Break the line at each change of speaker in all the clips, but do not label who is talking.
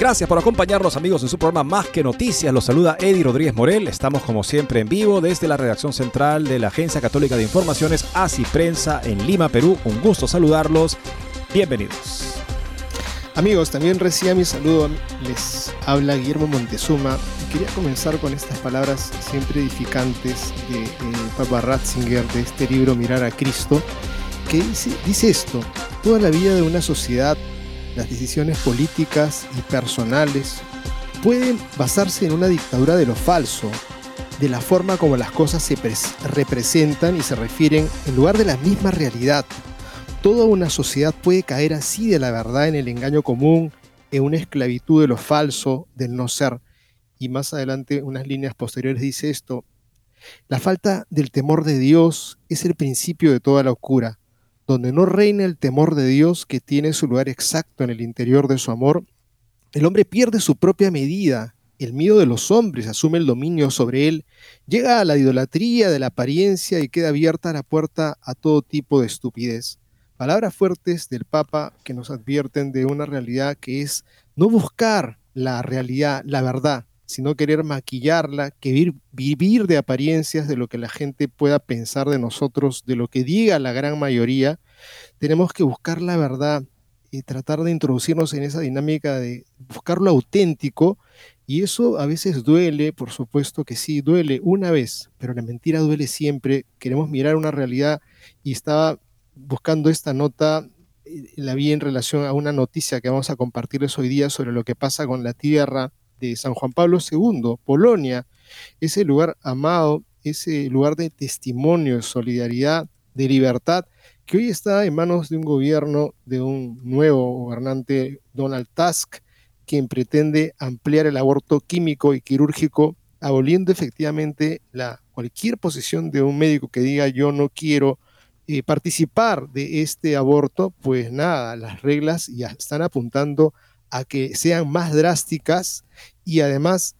Gracias por acompañarnos amigos en su programa Más que Noticias. Los saluda Eddie Rodríguez Morel. Estamos como siempre en vivo desde la redacción central de la Agencia Católica de Informaciones ACI Prensa en Lima, Perú. Un gusto saludarlos. Bienvenidos.
Amigos, también reciba mi saludo. Les habla Guillermo Montezuma. Quería comenzar con estas palabras siempre edificantes de, Papa Ratzinger de este libro Mirar a Cristo, que dice esto, toda la vida de una sociedad las decisiones políticas y personales pueden basarse en una dictadura de lo falso, de la forma como las cosas se representan y se refieren en lugar de la misma realidad. Toda una sociedad puede caer así de la verdad en el engaño común, en una esclavitud de lo falso, del no ser. Y más adelante, unas líneas posteriores dice esto, la falta del temor de Dios es el principio de toda locura donde no reina el temor de Dios que tiene su lugar exacto en el interior de su amor, el hombre pierde su propia medida, el miedo de los hombres asume el dominio sobre él, llega a la idolatría de la apariencia y queda abierta la puerta a todo tipo de estupidez. Palabras fuertes del Papa que nos advierten de una realidad que es no buscar la realidad, la verdad, sino querer maquillarla, que vivir, de apariencias de lo que la gente pueda pensar de nosotros, de lo que diga la gran mayoría, tenemos que buscar la verdad y tratar de introducirnos en esa dinámica de buscar lo auténtico y eso a veces duele, por supuesto que sí, duele una vez, pero la mentira duele siempre. Queremos mirar una realidad y estaba buscando esta nota, eh, la vi en relación a una noticia que vamos a compartirles hoy día sobre lo que pasa con la tierra de San Juan Pablo II, Polonia, ese lugar amado, ese lugar de testimonio, de solidaridad, de libertad, que hoy está en manos de un gobierno, de un nuevo gobernante, Donald Tusk, quien pretende ampliar el aborto químico y quirúrgico, aboliendo efectivamente la, cualquier posición de un médico que diga yo no quiero eh, participar de este aborto, pues nada, las reglas ya están apuntando a que sean más drásticas y además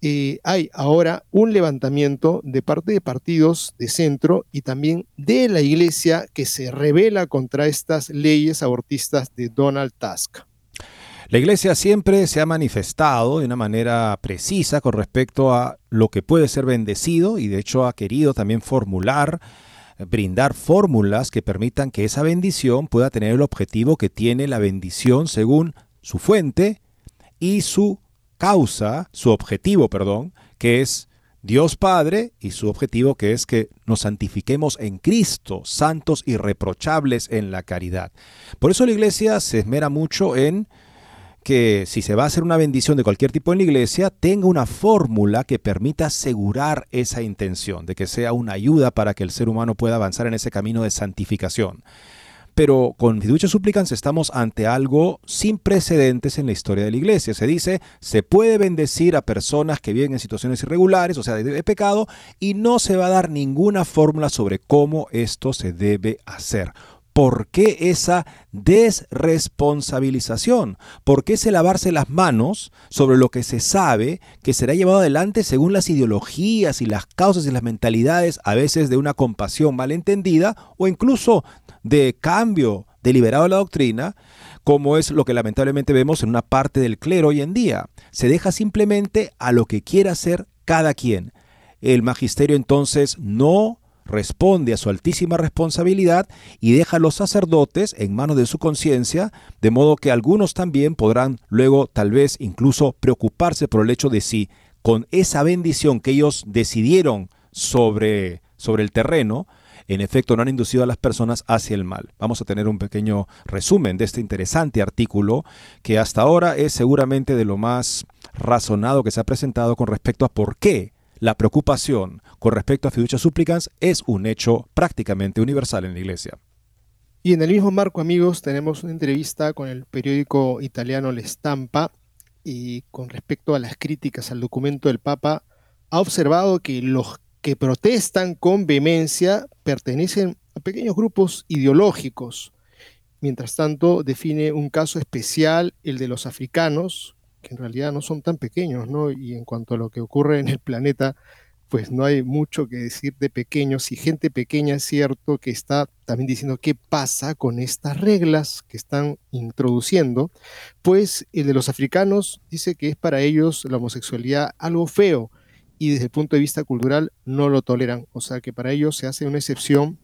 eh, hay ahora un levantamiento de parte de partidos de centro y también de la iglesia que se revela contra estas leyes abortistas de Donald Tusk.
La iglesia siempre se ha manifestado de una manera precisa con respecto a lo que puede ser bendecido y de hecho ha querido también formular, brindar fórmulas que permitan que esa bendición pueda tener el objetivo que tiene la bendición según su fuente y su causa, su objetivo, perdón, que es Dios Padre y su objetivo que es que nos santifiquemos en Cristo, santos y reprochables en la caridad. Por eso la iglesia se esmera mucho en que si se va a hacer una bendición de cualquier tipo en la iglesia, tenga una fórmula que permita asegurar esa intención, de que sea una ayuda para que el ser humano pueda avanzar en ese camino de santificación pero con Fiducia Supplicans estamos ante algo sin precedentes en la historia de la iglesia. Se dice, se puede bendecir a personas que viven en situaciones irregulares, o sea, de, pecado, y no se va a dar ninguna fórmula sobre cómo esto se debe hacer. ¿Por qué esa desresponsabilización? ¿Por qué ese lavarse las manos sobre lo que se sabe que será llevado adelante según las ideologías y las causas y las mentalidades, a veces de una compasión malentendida o incluso de cambio deliberado de la doctrina, como es lo que lamentablemente vemos en una parte del clero hoy en día. Se deja simplemente a lo que quiera hacer cada quien. El magisterio entonces no responde a su altísima responsabilidad y deja a los sacerdotes en manos de su conciencia, de modo que algunos también podrán luego tal vez incluso preocuparse por el hecho de si con esa bendición que ellos decidieron sobre, sobre el terreno, en efecto no han inducido a las personas hacia el mal. Vamos a tener un pequeño resumen de este interesante artículo que hasta ahora es seguramente de lo más razonado que se ha presentado con respecto a por qué la preocupación con respecto a fiducia súplicas es un hecho prácticamente universal en la Iglesia.
Y en el mismo marco, amigos, tenemos una entrevista con el periódico italiano La Stampa y con respecto a las críticas al documento del Papa, ha observado que los que protestan con vehemencia pertenecen a pequeños grupos ideológicos. Mientras tanto, define un caso especial, el de los africanos, que en realidad no son tan pequeños, ¿no? Y en cuanto a lo que ocurre en el planeta, pues no hay mucho que decir de pequeños y gente pequeña es cierto que está también diciendo qué pasa con estas reglas que están introduciendo, pues el de los africanos dice que es para ellos la homosexualidad algo feo y desde el punto de vista cultural no lo toleran, o sea que para ellos se hace una excepción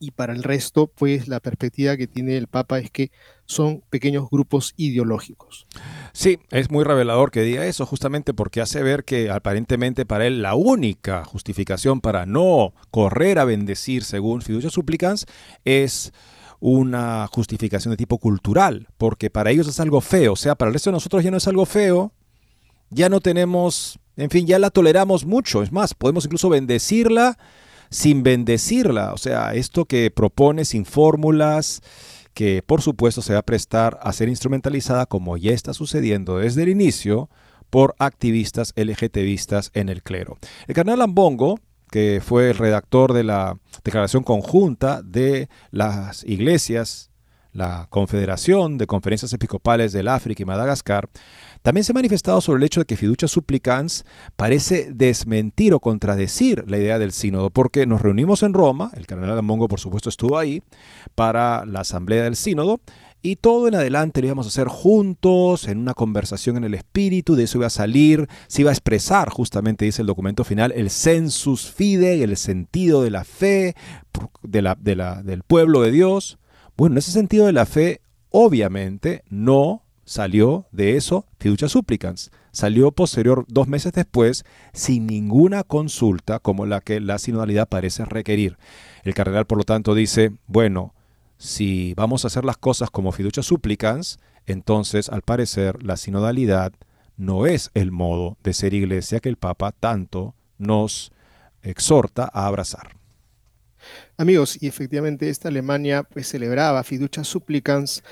y para el resto, pues la perspectiva que tiene el Papa es que son pequeños grupos ideológicos.
Sí, es muy revelador que diga eso, justamente porque hace ver que aparentemente para él la única justificación para no correr a bendecir según fiducia suplicans es una justificación de tipo cultural, porque para ellos es algo feo, o sea, para el resto de nosotros ya no es algo feo, ya no tenemos, en fin, ya la toleramos mucho, es más, podemos incluso bendecirla sin bendecirla. O sea, esto que propone sin fórmulas, que por supuesto se va a prestar a ser instrumentalizada como ya está sucediendo desde el inicio por activistas LGTBistas en el clero. El carnal Ambongo, que fue el redactor de la declaración conjunta de las iglesias, la Confederación de Conferencias Episcopales del África y Madagascar, también se ha manifestado sobre el hecho de que fiducia supplicans parece desmentir o contradecir la idea del sínodo, porque nos reunimos en Roma, el cardenal Amongo por supuesto estuvo ahí, para la asamblea del sínodo, y todo en adelante lo íbamos a hacer juntos, en una conversación en el espíritu, de eso iba a salir, se iba a expresar, justamente dice el documento final, el sensus fide, el sentido de la fe de la, del pueblo de Dios. Bueno, en ese sentido de la fe, obviamente no salió de eso fiducia supplicans. Salió posterior, dos meses después, sin ninguna consulta como la que la sinodalidad parece requerir. El cardenal, por lo tanto, dice, bueno, si vamos a hacer las cosas como fiducia supplicans, entonces, al parecer, la sinodalidad no es el modo de ser iglesia que el Papa tanto nos exhorta a abrazar.
Amigos, y efectivamente esta Alemania pues celebraba fiducia supplicans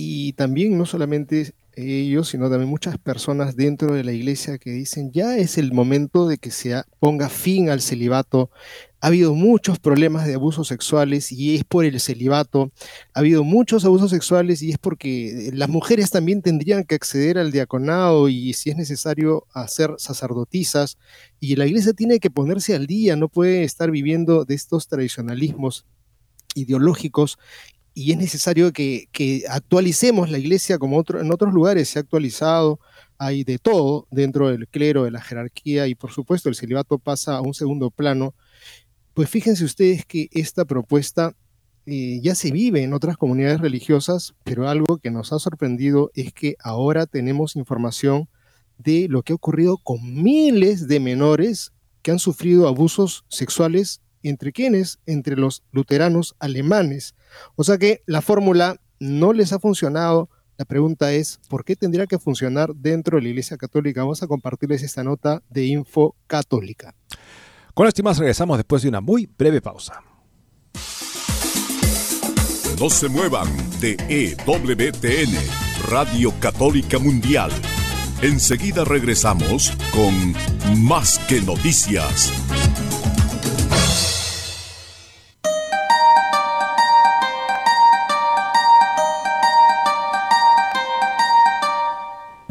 y también no solamente ellos, sino también muchas personas dentro de la iglesia que dicen ya es el momento de que se ponga fin al celibato. Ha habido muchos problemas de abusos sexuales y es por el celibato. Ha habido muchos abusos sexuales y es porque las mujeres también tendrían que acceder al diaconado y si es necesario hacer sacerdotisas. Y la iglesia tiene que ponerse al día, no puede estar viviendo de estos tradicionalismos ideológicos y es necesario que, actualicemos la iglesia como en otros lugares se ha actualizado, hay de todo dentro del clero, de la jerarquía y por supuesto el celibato pasa a un segundo plano. Pues fíjense ustedes que esta propuesta eh, ya se vive en otras comunidades religiosas, pero algo que nos ha sorprendido es que ahora tenemos información de lo que ha ocurrido con miles de menores que han sufrido abusos sexuales entre quienes, entre los luteranos alemanes. O sea que la fórmula no les ha funcionado. La pregunta es, ¿por qué tendría que funcionar dentro de la Iglesia Católica? Vamos a compartirles esta nota de Info Católica.
Con estimados regresamos después de una muy breve pausa.
No se muevan de EWTN, Radio Católica Mundial. Enseguida regresamos con Más que Noticias.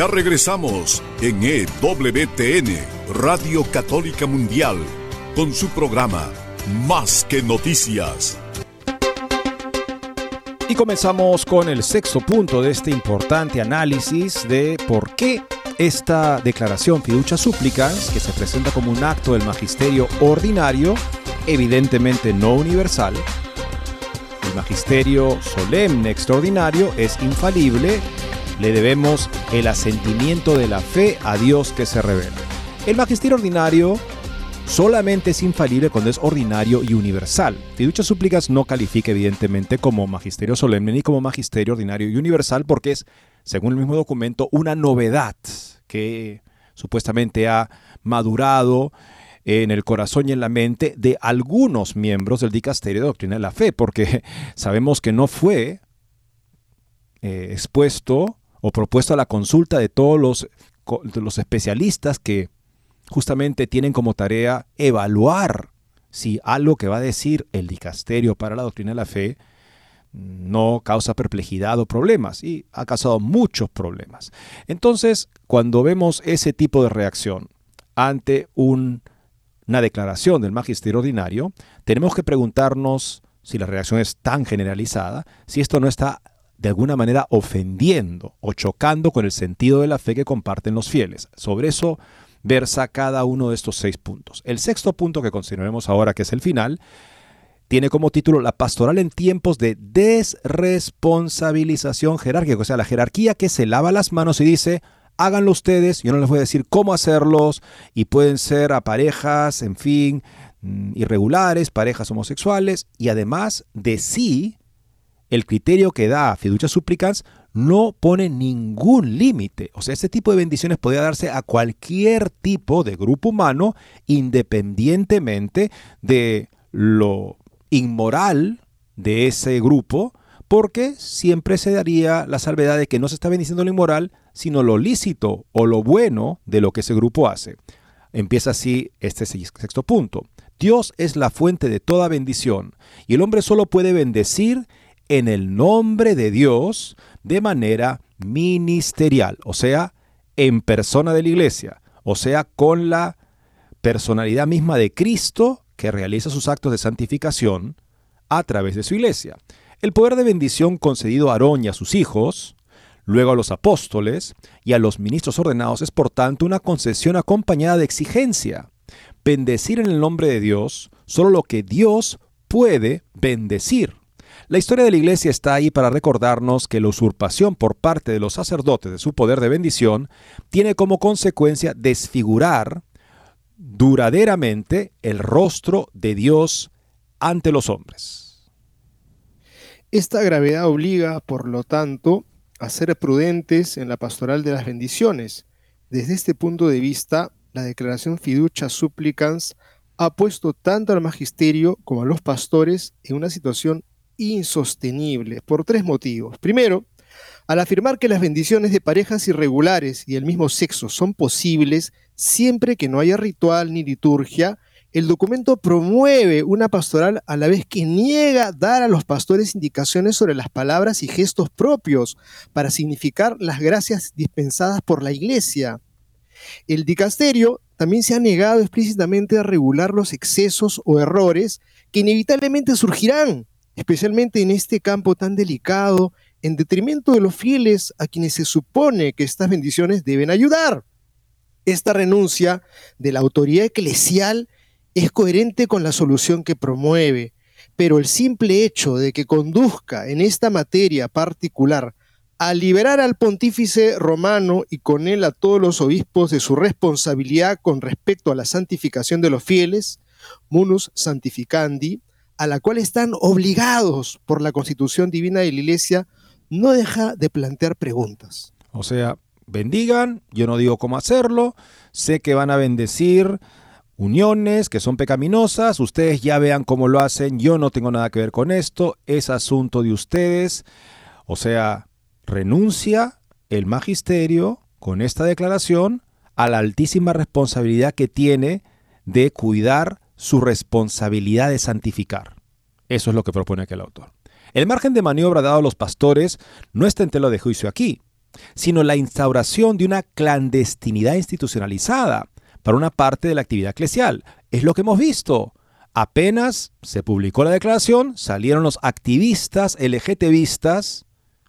Ya regresamos en EWTN, Radio Católica Mundial, con su programa Más que Noticias.
Y comenzamos con el sexto punto de este importante análisis de por qué esta declaración fiducia súplicas, que se presenta como un acto del magisterio ordinario, evidentemente no universal, el magisterio solemne extraordinario es infalible le debemos el asentimiento de la fe a Dios que se revela. El magisterio ordinario solamente es infalible cuando es ordinario y universal. Fiducia súplicas no califica evidentemente como magisterio solemne ni como magisterio ordinario y universal porque es, según el mismo documento, una novedad que supuestamente ha madurado en el corazón y en la mente de algunos miembros del dicasterio de doctrina de la fe, porque sabemos que no fue eh, expuesto o propuesto a la consulta de todos los, los especialistas que justamente tienen como tarea evaluar si algo que va a decir el dicasterio para la doctrina de la fe no causa perplejidad o problemas y ha causado muchos problemas. Entonces, cuando vemos ese tipo de reacción ante una declaración del magisterio ordinario, tenemos que preguntarnos si la reacción es tan generalizada, si esto no está de alguna manera ofendiendo o chocando con el sentido de la fe que comparten los fieles. Sobre eso versa cada uno de estos seis puntos. El sexto punto que consideraremos ahora, que es el final, tiene como título La pastoral en tiempos de desresponsabilización jerárquica, o sea, la jerarquía que se lava las manos y dice, háganlo ustedes, yo no les voy a decir cómo hacerlos, y pueden ser a parejas, en fin, mm, irregulares, parejas homosexuales, y además de sí el criterio que da fiducia súplicas no pone ningún límite. O sea, este tipo de bendiciones podría darse a cualquier tipo de grupo humano, independientemente de lo inmoral de ese grupo, porque siempre se daría la salvedad de que no se está bendiciendo lo inmoral, sino lo lícito o lo bueno de lo que ese grupo hace. Empieza así este sexto punto. Dios es la fuente de toda bendición y el hombre solo puede bendecir en el nombre de Dios de manera ministerial, o sea, en persona de la iglesia, o sea, con la personalidad misma de Cristo que realiza sus actos de santificación a través de su iglesia. El poder de bendición concedido a Aarón y a sus hijos, luego a los apóstoles y a los ministros ordenados es por tanto una concesión acompañada de exigencia. Bendecir en el nombre de Dios solo lo que Dios puede bendecir. La historia de la iglesia está ahí para recordarnos que la usurpación por parte de los sacerdotes de su poder de bendición tiene como consecuencia desfigurar duraderamente el rostro de Dios ante los hombres.
Esta gravedad obliga, por lo tanto, a ser prudentes en la pastoral de las bendiciones. Desde este punto de vista, la declaración fiducia supplicans ha puesto tanto al magisterio como a los pastores en una situación insostenible por tres motivos. Primero, al afirmar que las bendiciones de parejas irregulares y del mismo sexo son posibles siempre que no haya ritual ni liturgia, el documento promueve una pastoral a la vez que niega dar a los pastores indicaciones sobre las palabras y gestos propios para significar las gracias dispensadas por la Iglesia. El dicasterio también se ha negado explícitamente a regular los excesos o errores que inevitablemente surgirán especialmente en este campo tan delicado, en detrimento de los fieles a quienes se supone que estas bendiciones deben ayudar. Esta renuncia de la autoridad eclesial es coherente con la solución que promueve, pero el simple hecho de que conduzca en esta materia particular a liberar al pontífice romano y con él a todos los obispos de su responsabilidad con respecto a la santificación de los fieles, munus santificandi, a la cual están obligados por la constitución divina de la Iglesia no deja de plantear preguntas.
O sea, bendigan, yo no digo cómo hacerlo, sé que van a bendecir uniones que son pecaminosas, ustedes ya vean cómo lo hacen, yo no tengo nada que ver con esto, es asunto de ustedes. O sea, renuncia el magisterio con esta declaración a la altísima responsabilidad que tiene de cuidar su responsabilidad de santificar. Eso es lo que propone aquel autor. El margen de maniobra dado a los pastores no está en tela de juicio aquí, sino la instauración de una clandestinidad institucionalizada para una parte de la actividad eclesial. Es lo que hemos visto. Apenas se publicó la declaración, salieron los activistas LGTBistas,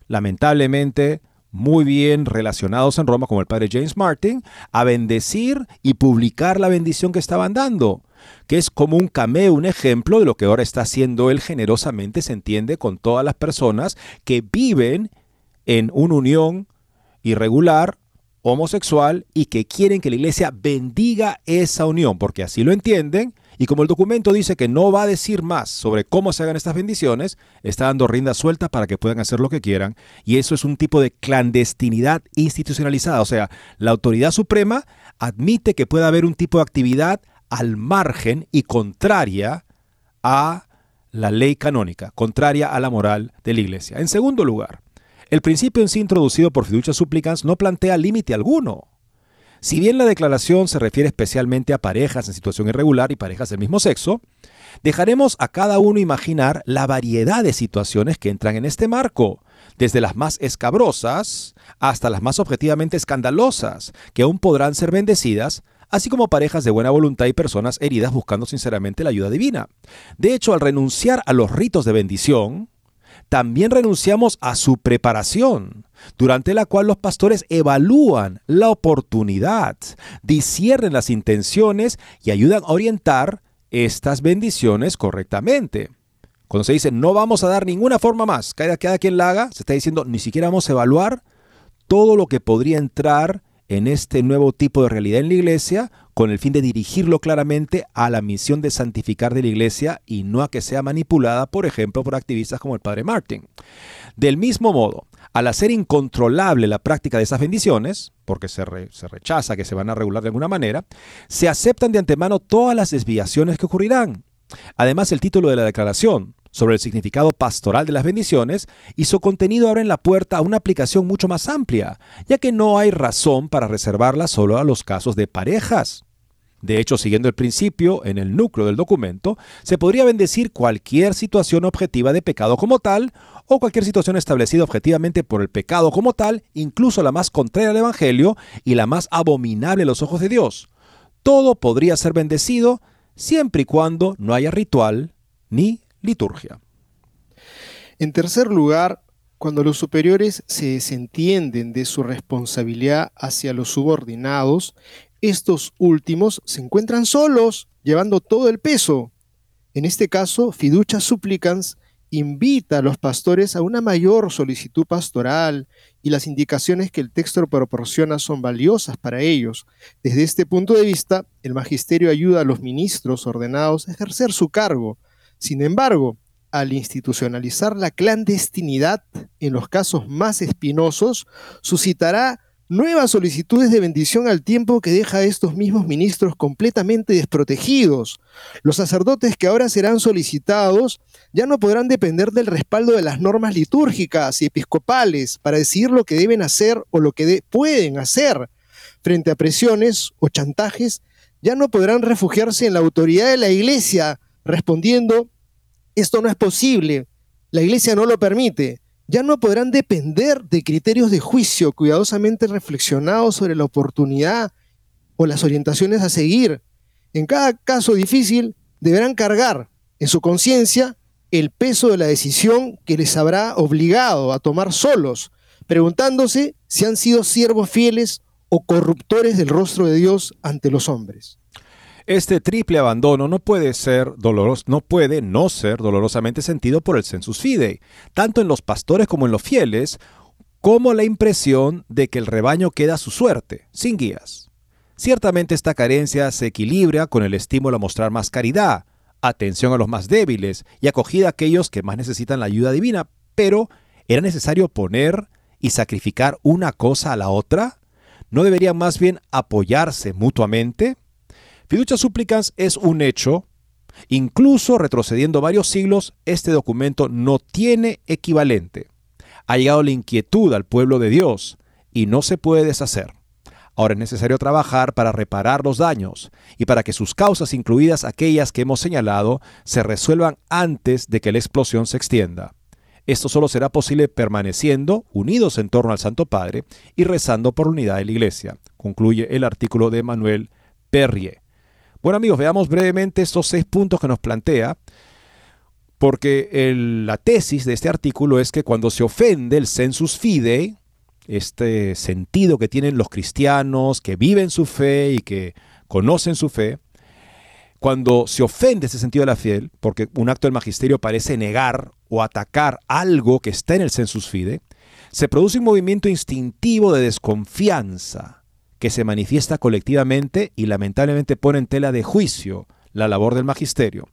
lamentablemente muy bien relacionados en Roma, como el padre James Martin, a bendecir y publicar la bendición que estaban dando, que es como un cameo, un ejemplo de lo que ahora está haciendo él generosamente, se entiende, con todas las personas que viven en una unión irregular, homosexual, y que quieren que la iglesia bendiga esa unión, porque así lo entienden, y como el documento dice que no va a decir más sobre cómo se hagan estas bendiciones, está dando rienda suelta para que puedan hacer lo que quieran. Y eso es un tipo de clandestinidad institucionalizada. O sea, la autoridad suprema admite que pueda haber un tipo de actividad al margen y contraria a la ley canónica, contraria a la moral de la iglesia. En segundo lugar, el principio en sí introducido por fiducia supplicans no plantea límite alguno. Si bien la declaración se refiere especialmente a parejas en situación irregular y parejas del mismo sexo, dejaremos a cada uno imaginar la variedad de situaciones que entran en este marco, desde las más escabrosas hasta las más objetivamente escandalosas, que aún podrán ser bendecidas, así como parejas de buena voluntad y personas heridas buscando sinceramente la ayuda divina. De hecho, al renunciar a los ritos de bendición, también renunciamos a su preparación, durante la cual los pastores evalúan la oportunidad, disciernen las intenciones y ayudan a orientar estas bendiciones correctamente. Cuando se dice no vamos a dar ninguna forma más, cada, cada quien la haga, se está diciendo ni siquiera vamos a evaluar todo lo que podría entrar en este nuevo tipo de realidad en la iglesia con el fin de dirigirlo claramente a la misión de santificar de la iglesia y no a que sea manipulada, por ejemplo, por activistas como el padre Martin. Del mismo modo, al hacer incontrolable la práctica de esas bendiciones, porque se, rechaza que se van a regular de alguna manera, se aceptan de antemano todas las desviaciones que ocurrirán. Además, el título de la declaración, sobre el significado pastoral de las bendiciones y su contenido abre la puerta a una aplicación mucho más amplia, ya que no hay razón para reservarla solo a los casos de parejas. De hecho, siguiendo el principio en el núcleo del documento, se podría bendecir cualquier situación objetiva de pecado como tal, o cualquier situación establecida objetivamente por el pecado como tal, incluso la más contraria al Evangelio y la más abominable a los ojos de Dios. Todo podría ser bendecido siempre y cuando no haya ritual ni liturgia.
En tercer lugar, cuando los superiores se desentienden de su responsabilidad hacia los subordinados, estos últimos se encuentran solos, llevando todo el peso. En este caso, Fiducia Supplicans invita a los pastores a una mayor solicitud pastoral y las indicaciones que el texto proporciona son valiosas para ellos. Desde este punto de vista, el magisterio ayuda a los ministros ordenados a ejercer su cargo, sin embargo, al institucionalizar la clandestinidad en los casos más espinosos, suscitará nuevas solicitudes de bendición al tiempo que deja a estos mismos ministros completamente desprotegidos. Los sacerdotes que ahora serán solicitados ya no podrán depender del respaldo de las normas litúrgicas y episcopales para decidir lo que deben hacer o lo que pueden hacer. Frente a presiones o chantajes, ya no podrán refugiarse en la autoridad de la Iglesia, respondiendo, esto no es posible, la iglesia no lo permite, ya no podrán depender de criterios de juicio cuidadosamente reflexionados sobre la oportunidad o las orientaciones a seguir. En cada caso difícil deberán cargar en su conciencia el peso de la decisión que les habrá obligado a tomar solos, preguntándose si han sido siervos fieles o corruptores del rostro de Dios ante los hombres.
Este triple abandono no puede ser doloroso, no puede no ser dolorosamente sentido por el sensus fidei, tanto en los pastores como en los fieles, como la impresión de que el rebaño queda a su suerte, sin guías. Ciertamente esta carencia se equilibra con el estímulo a mostrar más caridad, atención a los más débiles y acogida a aquellos que más necesitan la ayuda divina, pero ¿Era necesario poner y sacrificar una cosa a la otra? ¿No deberían más bien apoyarse mutuamente? Fiducia Supplicans es un hecho. Incluso retrocediendo varios siglos, este documento no tiene equivalente. Ha llegado la inquietud al pueblo de Dios y no se puede deshacer. Ahora es necesario trabajar para reparar los daños y para que sus causas, incluidas aquellas que hemos señalado, se resuelvan antes de que la explosión se extienda. Esto solo será posible permaneciendo unidos en torno al Santo Padre y rezando por la unidad de la Iglesia, concluye el artículo de Manuel Perrier. Bueno amigos, veamos brevemente estos seis puntos que nos plantea, porque la tesis de este artículo es que cuando se ofende el sensus fidei, este sentido que tienen los cristianos que viven su fe y que conocen su fe, cuando se ofende ese sentido de la fiel, porque un acto del magisterio parece negar o atacar algo que está en el sensus fide, se produce un movimiento instintivo de desconfianza que se manifiesta colectivamente y lamentablemente pone en tela de juicio la labor del magisterio.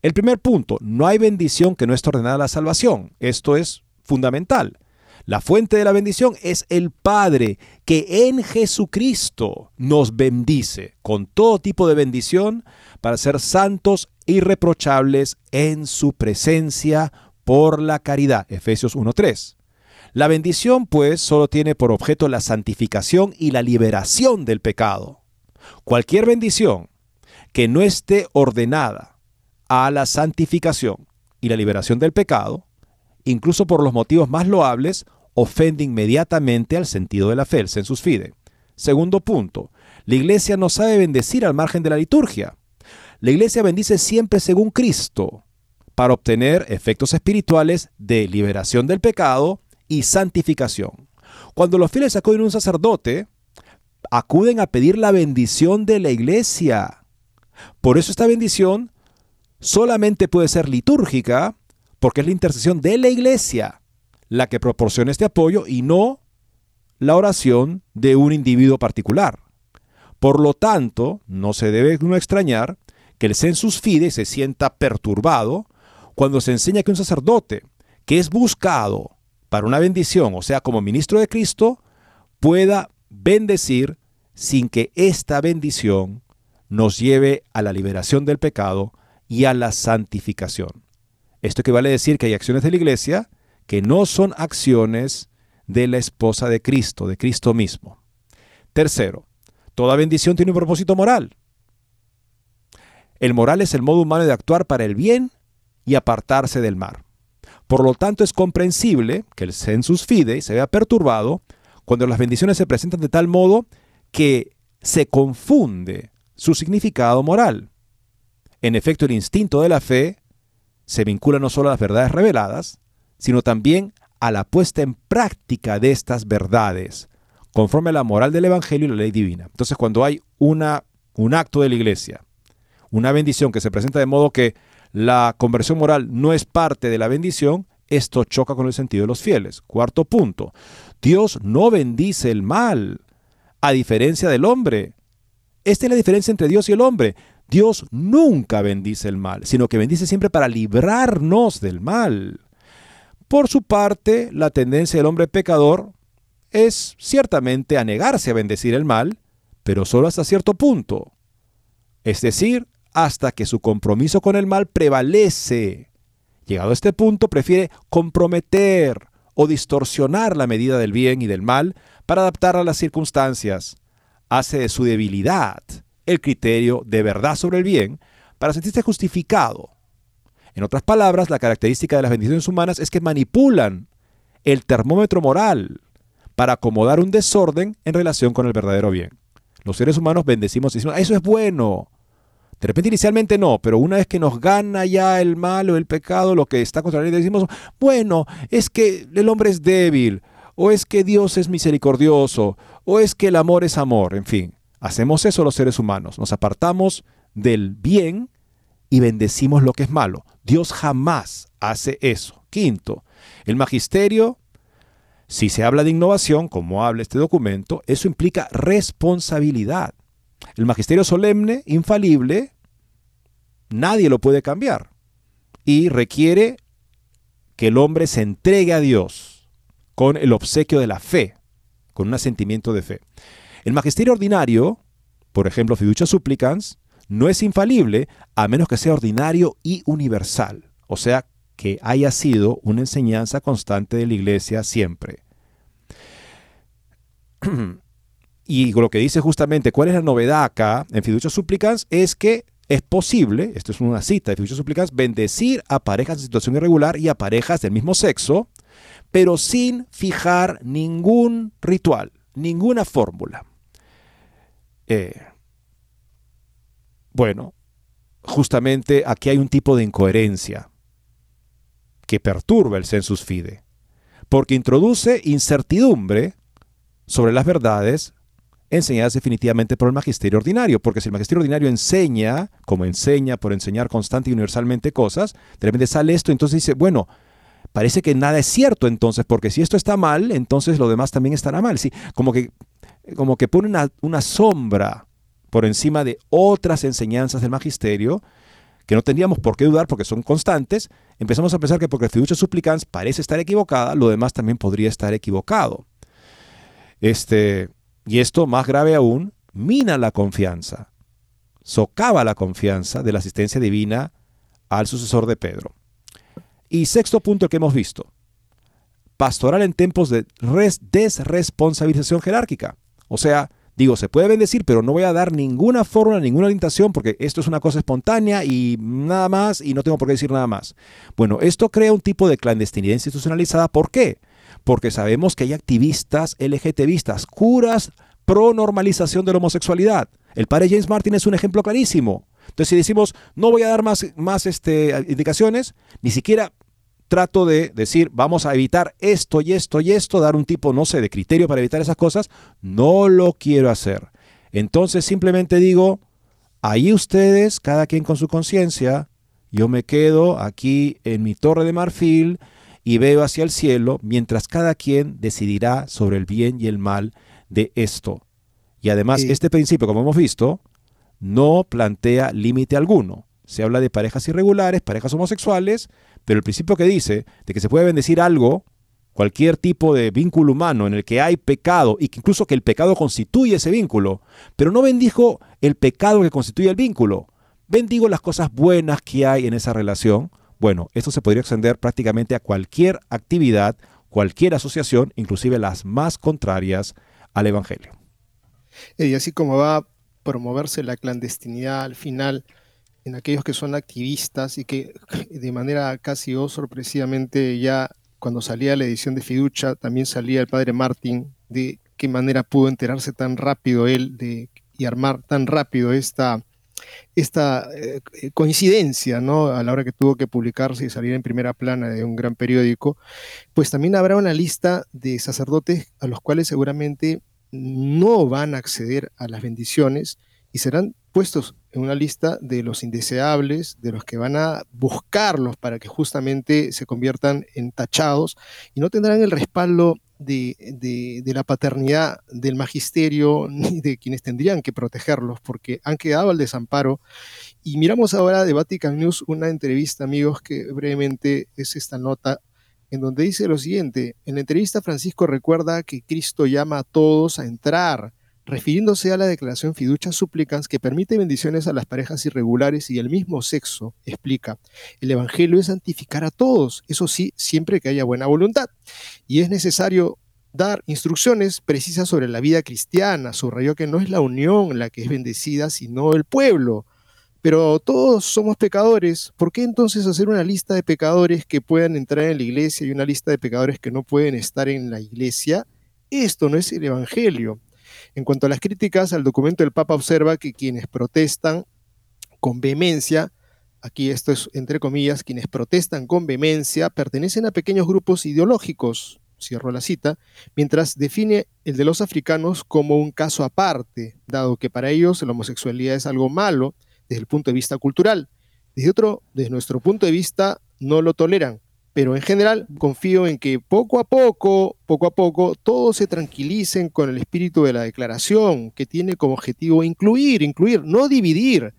El primer punto, no hay bendición que no esté ordenada a la salvación. Esto es fundamental. La fuente de la bendición es el Padre, que en Jesucristo nos bendice con todo tipo de bendición para ser santos irreprochables en su presencia por la caridad. Efesios 1.3. La bendición, pues, solo tiene por objeto la santificación y la liberación del pecado. Cualquier bendición que no esté ordenada a la santificación y la liberación del pecado, incluso por los motivos más loables, ofende inmediatamente al sentido de la fe, el sensus fide. Segundo punto, la iglesia no sabe bendecir al margen de la liturgia. La iglesia bendice siempre según Cristo, para obtener efectos espirituales de liberación del pecado y santificación. Cuando los fieles acuden a un sacerdote, acuden a pedir la bendición de la iglesia. Por eso esta bendición solamente puede ser litúrgica, porque es la intercesión de la iglesia la que proporciona este apoyo y no la oración de un individuo particular. Por lo tanto, no se debe uno extrañar que el sensus fide se sienta perturbado cuando se enseña que un sacerdote que es buscado para una bendición, o sea, como ministro de Cristo, pueda bendecir sin que esta bendición nos lleve a la liberación del pecado y a la santificación. Esto equivale a decir que hay acciones de la iglesia que no son acciones de la esposa de Cristo, de Cristo mismo. Tercero, toda bendición tiene un propósito moral. El moral es el modo humano de actuar para el bien y apartarse del mal. Por lo tanto, es comprensible que el sensus fidei se vea perturbado cuando las bendiciones se presentan de tal modo que se confunde su significado moral. En efecto, el instinto de la fe se vincula no solo a las verdades reveladas, sino también a la puesta en práctica de estas verdades, conforme a la moral del Evangelio y la ley divina. Entonces, cuando hay una, un acto de la iglesia, una bendición que se presenta de modo que la conversión moral no es parte de la bendición, esto choca con el sentido de los fieles. Cuarto punto, Dios no bendice el mal, a diferencia del hombre. Esta es la diferencia entre Dios y el hombre. Dios nunca bendice el mal, sino que bendice siempre para librarnos del mal. Por su parte, la tendencia del hombre pecador es ciertamente a negarse a bendecir el mal, pero solo hasta cierto punto. Es decir, hasta que su compromiso con el mal prevalece. Llegado a este punto, prefiere comprometer o distorsionar la medida del bien y del mal para adaptarla a las circunstancias. Hace de su debilidad el criterio de verdad sobre el bien para sentirse justificado en otras palabras, la característica de las bendiciones humanas es que manipulan el termómetro moral para acomodar un desorden en relación con el verdadero bien. Los seres humanos bendecimos y decimos, eso es bueno. De repente inicialmente no, pero una vez que nos gana ya el mal o el pecado, lo que está contra la ley, decimos, bueno, es que el hombre es débil, o es que Dios es misericordioso, o es que el amor es amor, en fin. Hacemos eso los seres humanos, nos apartamos del bien y bendecimos lo que es malo. Dios jamás hace eso. Quinto, el magisterio, si se habla de innovación, como habla este documento, eso implica responsabilidad. El magisterio solemne, infalible, nadie lo puede cambiar y requiere que el hombre se entregue a Dios con el obsequio de la fe, con un asentimiento de fe. El magisterio ordinario, por ejemplo, fiducia supplicans, no es infalible a menos que sea ordinario y universal, o sea, que haya sido una enseñanza constante de la iglesia siempre. y lo que dice justamente, ¿cuál es la novedad acá en fiducia supplicans? Es que es posible, esto es una cita de fiducia supplicans, bendecir a parejas en situación irregular y a parejas del mismo sexo, pero sin fijar ningún ritual, ninguna fórmula. Eh, bueno, justamente aquí hay un tipo de incoherencia que perturba el sensus fide, porque introduce incertidumbre sobre las verdades enseñadas definitivamente por el magisterio ordinario, porque si el magisterio ordinario enseña, como enseña por enseñar constante y universalmente cosas, de repente sale esto, entonces dice, bueno, parece que nada es cierto entonces, porque si esto está mal, entonces lo demás también estará mal. ¿sí? Como, que, como que pone una, una sombra por encima de otras enseñanzas del magisterio que no tendríamos por qué dudar porque son constantes, empezamos a pensar que porque el fiducia supplicans parece estar equivocada, lo demás también podría estar equivocado. Este, y esto, más grave aún, mina la confianza, socava la confianza de la asistencia divina al sucesor de Pedro. Y sexto punto que hemos visto, pastoral en tiempos de desresponsabilización jerárquica. O sea, digo, se puede bendecir, pero no voy a dar ninguna fórmula, ninguna orientación, porque esto es una cosa espontánea y nada más, y no tengo por qué decir nada más. Bueno, esto crea un tipo de clandestinidad institucionalizada. ¿Por qué? Porque sabemos que hay activistas LGTBistas, curas pro normalización de la homosexualidad. El padre James Martin es un ejemplo clarísimo. Entonces, si decimos, no voy a dar más, más este, indicaciones, ni siquiera trato de decir, vamos a evitar esto y esto y esto, dar un tipo, no sé, de criterio para evitar esas cosas, no lo quiero hacer. Entonces, simplemente digo, ahí ustedes, cada quien con su conciencia, yo me quedo aquí en mi torre de marfil, y veo hacia el cielo, mientras cada quien decidirá sobre el bien y el mal de esto. Y además, este principio, como hemos visto, no plantea límite alguno. Se habla de parejas irregulares, parejas homosexuales, pero el principio que dice de que se puede bendecir algo, cualquier tipo de vínculo humano en el que hay pecado y que incluso que el pecado constituye ese vínculo, pero no bendijo el pecado que constituye el vínculo. Bendigo las cosas buenas que hay en esa relación, bueno, esto se podría extender prácticamente a cualquier actividad, cualquier asociación, inclusive las más contrarias al Evangelio.
Y así como va a promoverse la clandestinidad al final en aquellos que son activistas y que de manera casi o sorpresivamente ya cuando salía la edición de Fiducha también salía el padre Martín de qué manera pudo enterarse tan rápido él de, y armar tan rápido esta, esta eh, coincidencia, ¿no? A la hora que tuvo que publicarse y salir en primera plana de un gran periódico, pues también habrá una lista de sacerdotes a los cuales seguramente no van a acceder a las bendiciones y serán puestos en una lista de los indeseables, de los que van a buscarlos para que justamente se conviertan en tachados y no tendrán el respaldo de, la paternidad del magisterio ni de quienes tendrían que protegerlos, porque han quedado al desamparo. Y miramos ahora de Vatican News una entrevista, amigos, que brevemente es esta nota, en donde dice lo siguiente, en la entrevista Francisco recuerda que Cristo llama a todos a entrar refiriéndose a la declaración fiducia supplicans que permite bendiciones a las parejas irregulares y del mismo sexo, explica, el Evangelio es santificar a todos, eso sí, siempre que haya buena voluntad. Y es necesario dar instrucciones precisas sobre la vida cristiana, subrayó que no es la unión la que es bendecida, sino el pueblo. Pero todos somos pecadores, ¿por qué entonces hacer una lista de pecadores que puedan entrar en la iglesia y una lista de pecadores que no pueden estar en la iglesia? Esto no es el Evangelio. En cuanto a las críticas al documento, el Papa observa que quienes protestan con vehemencia, aquí esto es entre comillas, quienes protestan con vehemencia pertenecen a pequeños grupos ideológicos, cierro la cita, mientras define el de los africanos como un caso aparte, dado que para ellos la homosexualidad es algo malo desde el punto de vista cultural. Desde otro, desde nuestro punto de vista, no lo toleran pero en general confío en que poco a poco, poco a poco, todos se tranquilicen con el espíritu de la declaración, que tiene como objetivo incluir, incluir, no dividir.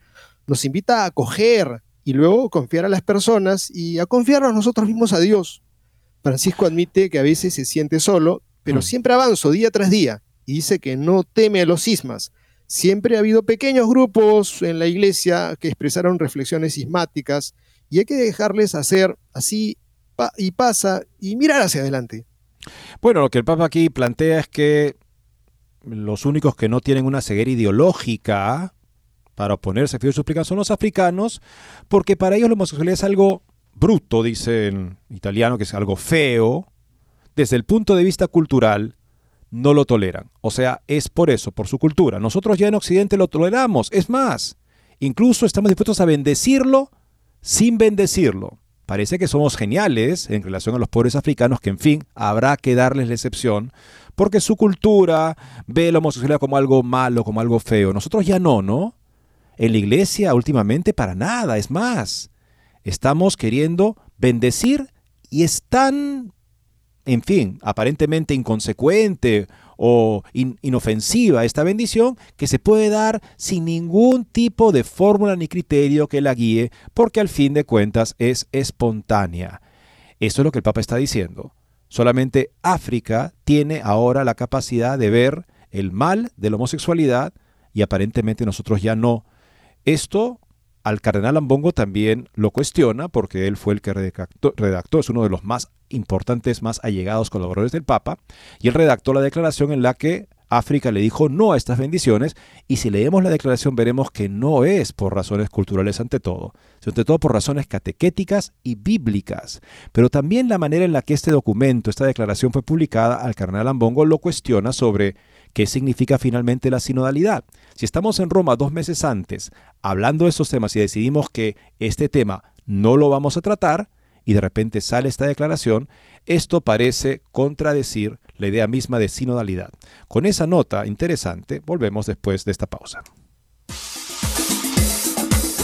Nos invita a acoger y luego confiar a las personas y a confiarnos nosotros mismos a Dios. Francisco admite que a veces se siente solo, pero mm. siempre avanzo día tras día y dice que no teme a los sismas. Siempre ha habido pequeños grupos en la iglesia que expresaron reflexiones sismáticas y hay que dejarles hacer así y pasa y mirar hacia adelante.
Bueno, lo que el Papa aquí plantea es que los únicos que no tienen una ceguera ideológica para oponerse a Fidel Suplican son los africanos, porque para ellos la homosexualidad es algo bruto, dice en italiano, que es algo feo. Desde el punto de vista cultural, no lo toleran. O sea, es por eso, por su cultura. Nosotros ya en Occidente lo toleramos. Es más, incluso estamos dispuestos a bendecirlo sin bendecirlo. Parece que somos geniales en relación a los pobres africanos, que en fin, habrá que darles la excepción, porque su cultura ve la homosexualidad como algo malo, como algo feo. Nosotros ya no, ¿no? En la iglesia últimamente para nada, es más. Estamos queriendo bendecir y es tan, en fin, aparentemente inconsecuente o inofensiva esta bendición que se puede dar sin ningún tipo de fórmula ni criterio que la guíe, porque al fin de cuentas es espontánea. Eso es lo que el Papa está diciendo. Solamente África tiene ahora la capacidad de ver el mal de la homosexualidad y aparentemente nosotros ya no. Esto al cardenal Ambongo también lo cuestiona porque él fue el que redactó, es uno de los más importantes, más allegados colaboradores del Papa, y él redactó la declaración en la que África le dijo no a estas bendiciones y si leemos la declaración veremos que no es por razones culturales ante todo, sino ante todo por razones catequéticas y bíblicas. Pero también la manera en la que este documento, esta declaración fue publicada al cardenal Ambongo lo cuestiona sobre qué significa finalmente la sinodalidad. Si estamos en Roma dos meses antes hablando de estos temas y decidimos que este tema no lo vamos a tratar, y de repente sale esta declaración, esto parece contradecir la idea misma de sinodalidad. Con esa nota interesante, volvemos después de esta pausa.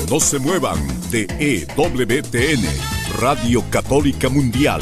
No se muevan de EWTN, Radio Católica Mundial.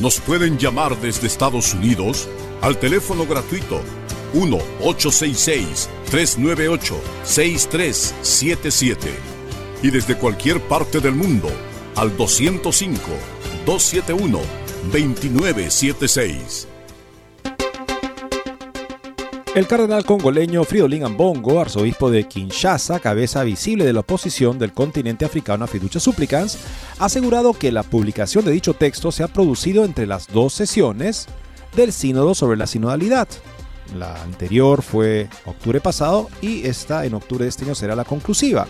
nos pueden llamar desde Estados Unidos al teléfono gratuito 1-866-398-6377 y desde cualquier parte del mundo al 205-271-2976.
El cardenal congoleño Fridolin Ambongo, arzobispo de Kinshasa, cabeza visible de la oposición del continente africano a Fiducia Supplicans, ha asegurado que la publicación de dicho texto se ha producido entre las dos sesiones del sínodo sobre la sinodalidad. La anterior fue octubre pasado y esta en octubre de este año será la conclusiva,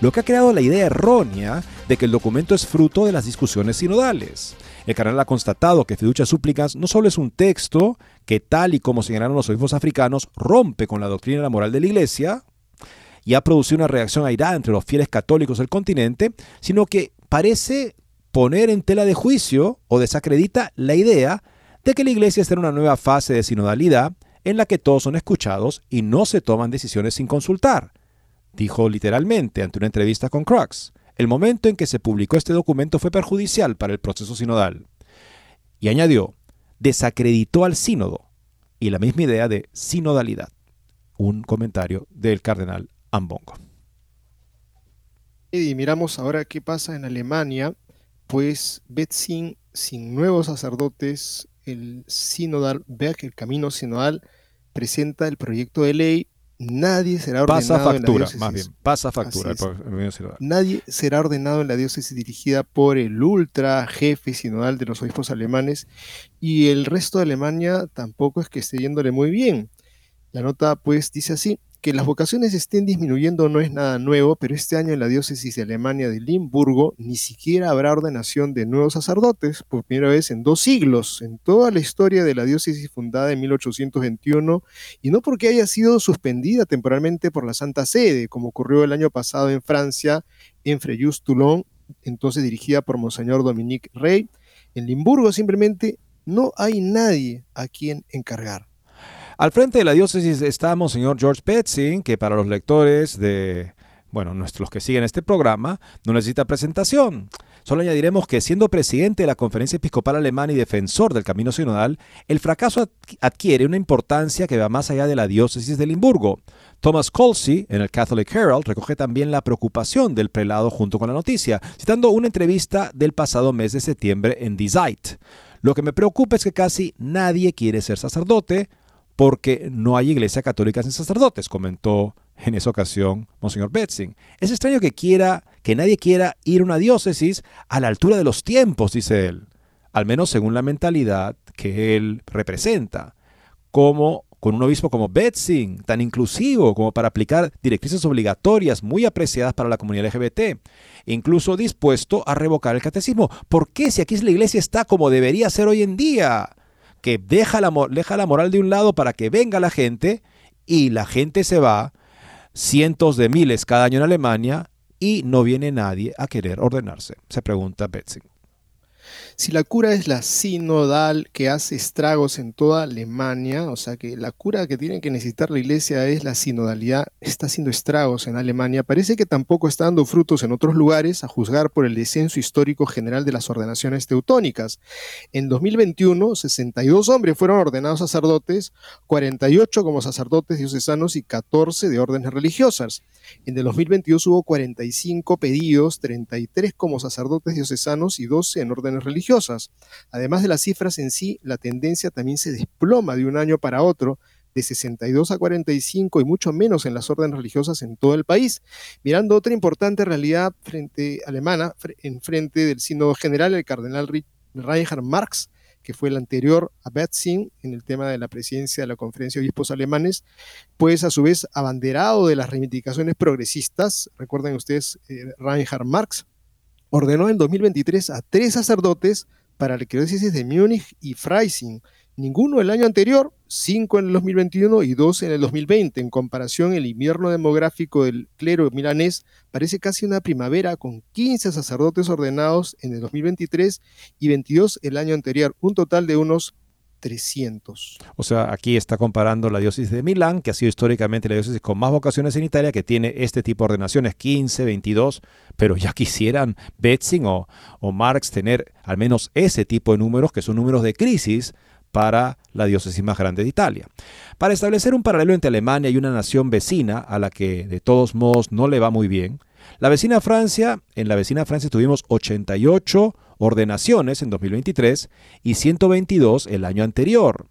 lo que ha creado la idea errónea de que el documento es fruto de las discusiones sinodales. El canal ha constatado que Fiducia Súplicas no solo es un texto que, tal y como señalaron los obispos africanos, rompe con la doctrina y la moral de la Iglesia y ha producido una reacción airada entre los fieles católicos del continente, sino que parece poner en tela de juicio o desacredita la idea de que la Iglesia está en una nueva fase de sinodalidad en la que todos son escuchados y no se toman decisiones sin consultar. Dijo literalmente ante una entrevista con Crux. El momento en que se publicó este documento fue perjudicial para el proceso sinodal. Y añadió, desacreditó al sínodo y la misma idea de sinodalidad. un comentario del cardenal Ambongo.
Y miramos ahora qué pasa en Alemania, pues Betzing sin nuevos sacerdotes, el sinodal el camino sinodal, presenta el proyecto de ley Nadie será ordenado
pasa factura,
en la
más bien, pasa factura.
Nadie será ordenado en la diócesis dirigida por el ultra jefe sinodal de los obispos alemanes y el resto de Alemania tampoco es que esté yéndole muy bien. La nota pues dice así, que las vocaciones estén disminuyendo no es nada nuevo, pero este año en la diócesis de Alemania de Limburgo ni siquiera habrá ordenación de nuevos sacerdotes, por primera vez en dos siglos, en toda la historia de la diócesis fundada en 1821, y no porque haya sido suspendida temporalmente por la Santa Sede, como ocurrió el año pasado en Francia, en Frejus-Toulon, entonces dirigida por Monseñor Dominique Rey. En Limburgo simplemente no hay nadie a quien encargar.
Al frente de la diócesis está Monseñor George Petzing, que para los lectores de, bueno, nuestros que siguen este programa, no necesita presentación. Solo añadiremos que siendo presidente de la Conferencia Episcopal Alemana y defensor del camino sinodal, el fracaso adquiere una importancia que va más allá de la diócesis de Limburgo. Thomas Colsey, en el Catholic Herald, recoge también la preocupación del prelado junto con la noticia, citando una entrevista del pasado mes de septiembre en Die Zeit. Lo que me preocupa es que casi nadie quiere ser sacerdote, porque no hay iglesia católica sin sacerdotes, comentó en esa ocasión Monseñor Betzing. Es extraño que quiera, que nadie quiera ir a una diócesis a la altura de los tiempos, dice él, al menos según la mentalidad que él representa, como con un obispo como Betzing, tan inclusivo como para aplicar directrices obligatorias muy apreciadas para la comunidad LGBT, incluso dispuesto a revocar el catecismo. ¿Por qué si aquí la iglesia está como debería ser hoy en día? Que deja la, moral de un lado para que venga la gente y la gente se va, cientos de miles cada año en Alemania, y no viene nadie a querer ordenarse, se pregunta Betzing.
Si la cura es la sinodal que hace estragos en toda Alemania, o sea que la cura que tiene que necesitar la iglesia es la sinodalidad, está haciendo estragos en Alemania, parece que tampoco está dando frutos en otros lugares, a juzgar por el descenso histórico general de las ordenaciones teutónicas. En 2021, 62 hombres fueron ordenados sacerdotes, 48 como sacerdotes diocesanos y 14 de órdenes religiosas. En el 2022 hubo 45 pedidos, 33 como sacerdotes diocesanos y 12 en órdenes religiosas. Además de las cifras en sí, la tendencia también se desploma de un año para otro, de 62 a 45 y mucho menos en las órdenes religiosas en todo el país. Mirando otra importante realidad frente alemana, en frente del sínodo general, el cardenal Reinhard Marx que fue el anterior a Betzing en el tema de la presidencia de la Conferencia de Obispos Alemanes, pues a su vez abanderado de las reivindicaciones progresistas, recuerden ustedes eh, Reinhard Marx, ordenó en 2023 a tres sacerdotes para la arquidiócesis de Múnich y Freising, ninguno el año anterior, cinco en el 2021 y dos en el 2020. En comparación, el invierno demográfico del clero milanés parece casi una primavera con 15 sacerdotes ordenados en el 2023 y 22 el año anterior, un total de unos 300.
O sea, aquí está comparando la diócesis de Milán, que ha sido históricamente la diócesis con más vocaciones en Italia, que tiene este tipo de ordenaciones, 15, 22, pero ya quisieran Betzing o, o Marx tener al menos ese tipo de números, que son números de crisis, para la diócesis más grande de Italia. Para establecer un paralelo entre Alemania y una nación vecina a la que de todos modos no le va muy bien, la vecina Francia, en la vecina Francia tuvimos 88 ordenaciones en 2023 y 122 el año anterior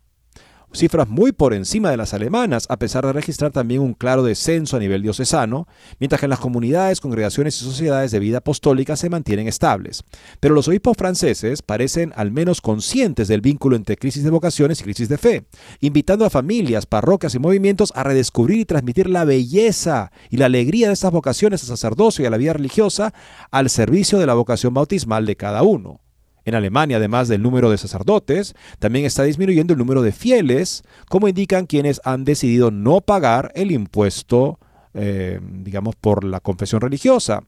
cifras muy por encima de las alemanas, a pesar de registrar también un claro descenso a nivel diocesano, mientras que en las comunidades, congregaciones y sociedades de vida apostólica se mantienen estables. Pero los obispos franceses parecen al menos conscientes del vínculo entre crisis de vocaciones y crisis de fe, invitando a familias, parroquias y movimientos a redescubrir y transmitir la belleza y la alegría de estas vocaciones al sacerdocio y a la vida religiosa al servicio de la vocación bautismal de cada uno. En Alemania, además del número de sacerdotes, también está disminuyendo el número de fieles, como indican quienes han decidido no pagar el impuesto, eh, digamos, por la confesión religiosa,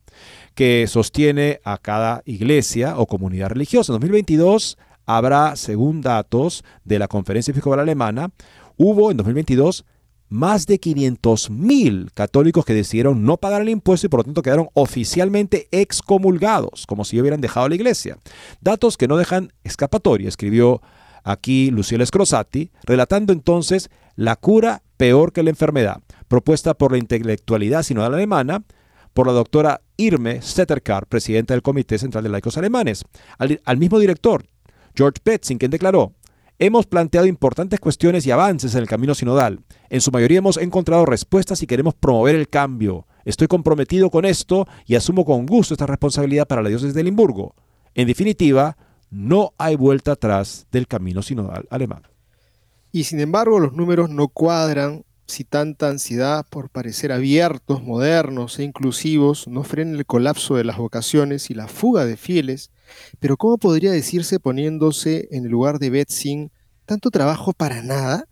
que sostiene a cada iglesia o comunidad religiosa. En 2022 habrá, según datos de la Conferencia Episcopal Alemana, hubo en 2022 más de 500.000 católicos que decidieron no pagar el impuesto y por lo tanto quedaron oficialmente excomulgados, como si hubieran dejado la iglesia. Datos que no dejan escapatoria, escribió aquí Luciela Scrosati, relatando entonces la cura peor que la enfermedad, propuesta por la intelectualidad sinodal alemana, por la doctora Irme Stetterkar, presidenta del Comité Central de Laicos Alemanes, al, al mismo director, George Petzing, quien declaró, Hemos planteado importantes cuestiones y avances en el camino sinodal. En su mayoría hemos encontrado respuestas y queremos promover el cambio. Estoy comprometido con esto y asumo con gusto esta responsabilidad para la diócesis de Limburgo. En definitiva, no hay vuelta atrás del camino sinodal alemán.
Y sin embargo, los números no cuadran si tanta ansiedad por parecer abiertos, modernos e inclusivos no frena el colapso de las vocaciones y la fuga de fieles pero ¿cómo podría decirse poniéndose en el lugar de Betzing tanto trabajo para nada?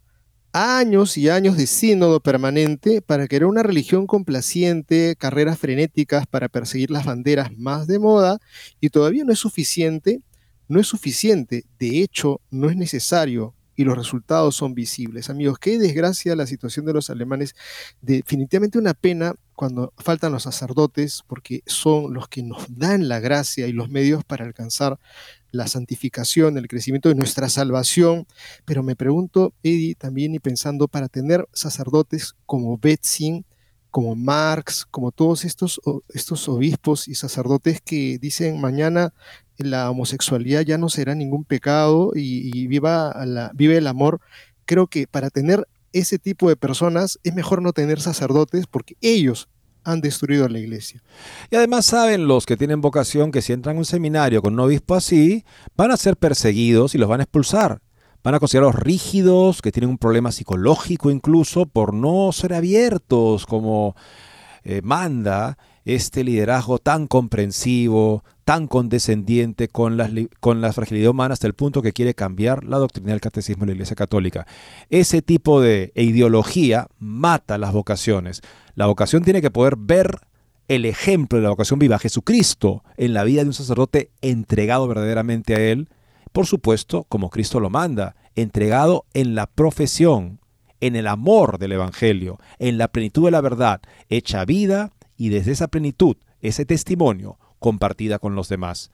Años y años de sínodo permanente para crear una religión complaciente, carreras frenéticas para perseguir las banderas más de moda y todavía no es suficiente, no es suficiente, de hecho no es necesario y los resultados son visibles. Amigos, qué desgracia la situación de los alemanes. Definitivamente una pena cuando faltan los sacerdotes, porque son los que nos dan la gracia y los medios para alcanzar la santificación, el crecimiento de nuestra salvación. Pero me pregunto, Eddie, también y pensando, para tener sacerdotes como Betzing, como Marx, como todos estos, estos obispos y sacerdotes que dicen mañana la homosexualidad ya no será ningún pecado y, viva la, vive el amor. Creo que para tener ese tipo de personas es mejor no tener sacerdotes porque ellos han destruido la iglesia.
Y además saben los que tienen vocación que si entran a un seminario con un obispo así, van a ser perseguidos y los van a expulsar. Van a considerarlos rígidos, que tienen un problema psicológico incluso por no ser abiertos como eh, manda este liderazgo tan comprensivo, tan condescendiente con la, con la fragilidad humana hasta el punto que quiere cambiar la doctrina del catecismo de la Iglesia Católica. Ese tipo de ideología mata las vocaciones. La vocación tiene que poder ver el ejemplo de la vocación viva, Jesucristo, en la vida de un sacerdote entregado verdaderamente a Él, por supuesto, como Cristo lo manda, entregado en la profesión, en el amor del Evangelio, en la plenitud de la verdad, hecha vida y desde esa plenitud, ese testimonio, compartida con los demás.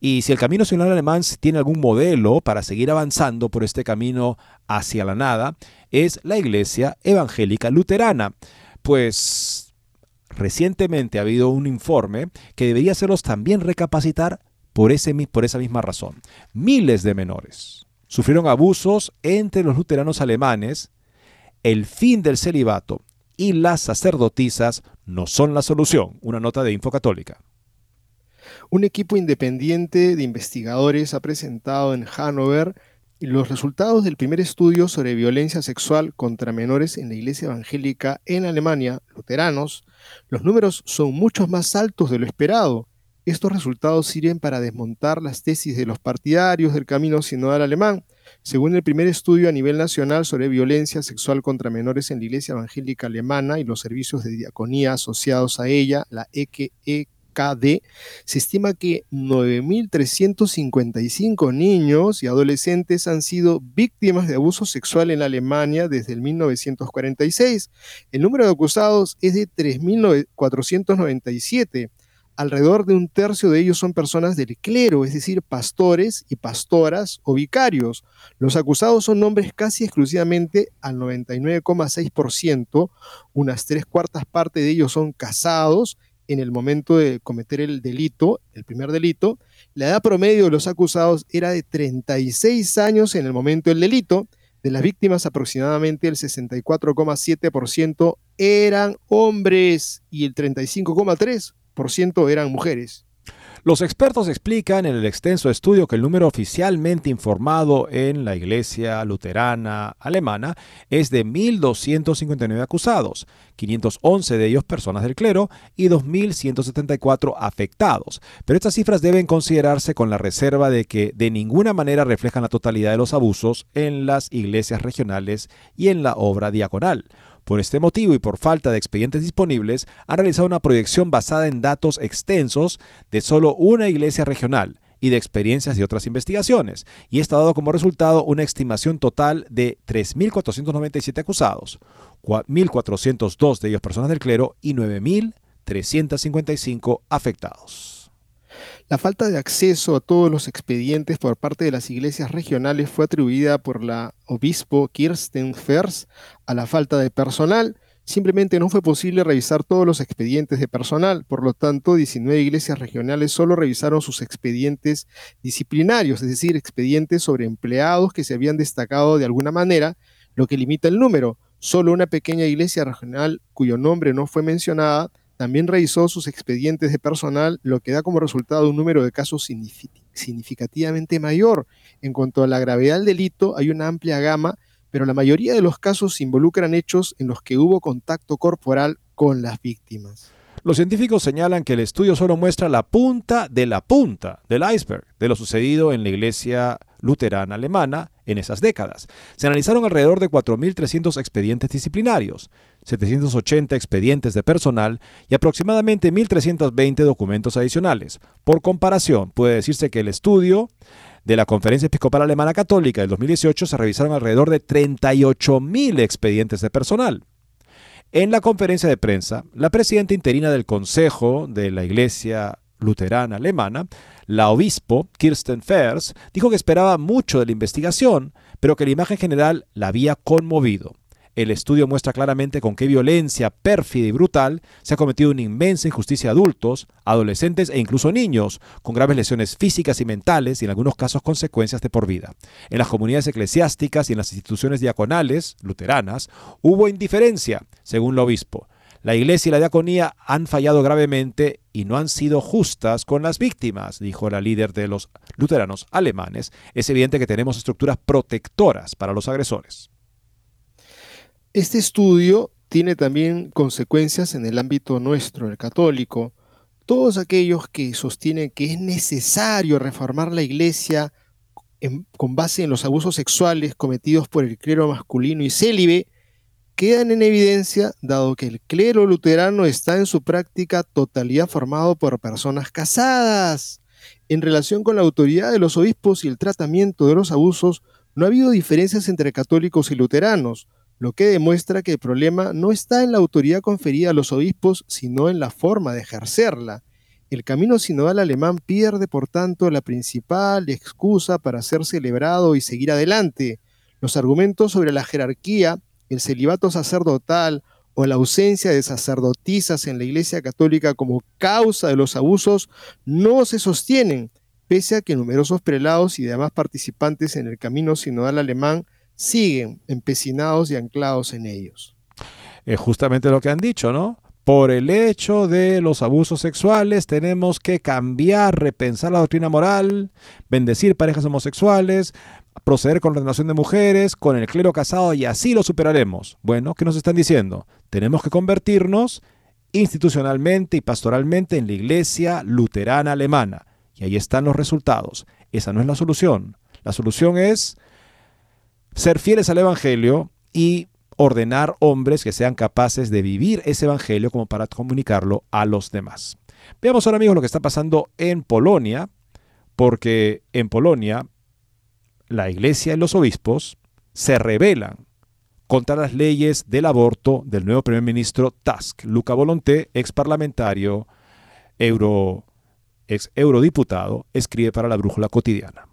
Y si el camino sinodal alemán tiene algún modelo para seguir avanzando por este camino hacia la nada, es la Iglesia Evangélica Luterana. Pues recientemente ha habido un informe que debería hacerlos también recapacitar por, ese, por esa misma razón. Miles de menores sufrieron abusos entre los luteranos alemanes. El fin del celibato y las sacerdotisas no son la solución. Una nota de Info Católica.
Un equipo independiente de investigadores ha presentado en Hannover los resultados del primer estudio sobre violencia sexual contra menores en la Iglesia Evangélica en Alemania, luteranos. Los números son mucho más altos de lo esperado. Estos resultados sirven para desmontar las tesis de los partidarios del camino sinodal alemán. Según el primer estudio a nivel nacional sobre violencia sexual contra menores en la Iglesia Evangélica Alemana y los servicios de diaconía asociados a ella, la EKD, se estima que 9.355 niños y adolescentes han sido víctimas de abuso sexual en Alemania desde el 1946. El número de acusados es de 3.497 alrededor de un tercio de ellos son personas del clero, es decir, pastores y pastoras o vicarios. Los acusados son hombres casi exclusivamente al 99,6%, unas tres cuartas partes de ellos son casados en el momento de cometer el delito, el primer delito. La edad promedio de los acusados era de 36 años en el momento del delito. De las víctimas, aproximadamente el 64,7% eran hombres y el 35,3% eran mujeres.
Los expertos explican en el extenso estudio que el número oficialmente informado en la Iglesia Luterana Alemana es de 1.259 acusados, 511 de ellos personas del clero y 2.174 afectados. Pero estas cifras deben considerarse con la reserva de que de ninguna manera reflejan la totalidad de los abusos en las iglesias regionales y en la obra diaconal. Por este motivo y por falta de expedientes disponibles, han realizado una proyección basada en datos extensos de solo una iglesia regional y de experiencias de otras investigaciones, y ha dado como resultado una estimación total de 3.497 acusados, 1.402 de ellos personas del clero y 9.355 afectados.
La falta de acceso a todos los expedientes por parte de las iglesias regionales fue atribuida por la obispo Kirsten Fers a la falta de personal. Simplemente no fue posible revisar todos los expedientes de personal, por lo tanto 19 iglesias regionales solo revisaron sus expedientes disciplinarios, es decir, expedientes sobre empleados que se habían destacado de alguna manera, lo que limita el número. Solo una pequeña iglesia regional cuyo nombre no fue mencionada también revisó sus expedientes de personal, lo que da como resultado un número de casos significativamente mayor. En cuanto a la gravedad del delito, hay una amplia gama, pero la mayoría de los casos involucran hechos en los que hubo contacto corporal con las víctimas.
Los científicos señalan que el estudio solo muestra la punta de la punta del iceberg de lo sucedido en la iglesia luterana alemana en esas décadas. Se analizaron alrededor de 4.300 expedientes disciplinarios, 780 expedientes de personal y aproximadamente 1.320 documentos adicionales. Por comparación, puede decirse que el estudio de la Conferencia Episcopal Alemana Católica del 2018 se revisaron alrededor de 38.000 expedientes de personal. En la conferencia de prensa, la presidenta interina del Consejo de la Iglesia Luterana Alemana, la obispo Kirsten Fers, dijo que esperaba mucho de la investigación, pero que la imagen general la había conmovido. El estudio muestra claramente con qué violencia pérfida y brutal se ha cometido una inmensa injusticia a adultos, adolescentes e incluso niños, con graves lesiones físicas y mentales y en algunos casos consecuencias de por vida. En las comunidades eclesiásticas y en las instituciones diaconales, luteranas, hubo indiferencia, según el obispo. La iglesia y la diaconía han fallado gravemente y no han sido justas con las víctimas, dijo la líder de los luteranos alemanes. Es evidente que tenemos estructuras protectoras para los agresores.
Este estudio tiene también consecuencias en el ámbito nuestro, el católico. Todos aquellos que sostienen que es necesario reformar la iglesia con base en los abusos sexuales cometidos por el clero masculino y célibe, quedan en evidencia dado que el clero luterano está en su práctica totalidad formado por personas casadas. En relación con la autoridad de los obispos y el tratamiento de los abusos, no ha habido diferencias entre católicos y luteranos lo que demuestra que el problema no está en la autoridad conferida a los obispos, sino en la forma de ejercerla. El camino sinodal alemán pierde, por tanto, la principal excusa para ser celebrado y seguir adelante. Los argumentos sobre la jerarquía, el celibato sacerdotal o la ausencia de sacerdotisas en la Iglesia Católica como causa de los abusos no se sostienen, pese a que numerosos prelados y demás participantes en el camino sinodal alemán siguen empecinados y anclados en ellos.
Es justamente lo que han dicho, ¿no? Por el hecho de los abusos sexuales tenemos que cambiar, repensar la doctrina moral, bendecir parejas homosexuales, proceder con la ordenación de mujeres, con el clero casado y así lo superaremos. Bueno, ¿qué nos están diciendo? Tenemos que convertirnos institucionalmente y pastoralmente en la iglesia luterana alemana. Y ahí están los resultados. Esa no es la solución. La solución es ser fieles al Evangelio y ordenar hombres que sean capaces de vivir ese Evangelio como para comunicarlo a los demás. Veamos ahora amigos lo que está pasando en Polonia, porque en Polonia la iglesia y los obispos se rebelan contra las leyes del aborto del nuevo primer ministro Tusk. Luca Volonté, ex parlamentario, euro, ex eurodiputado, escribe para la Brújula Cotidiana.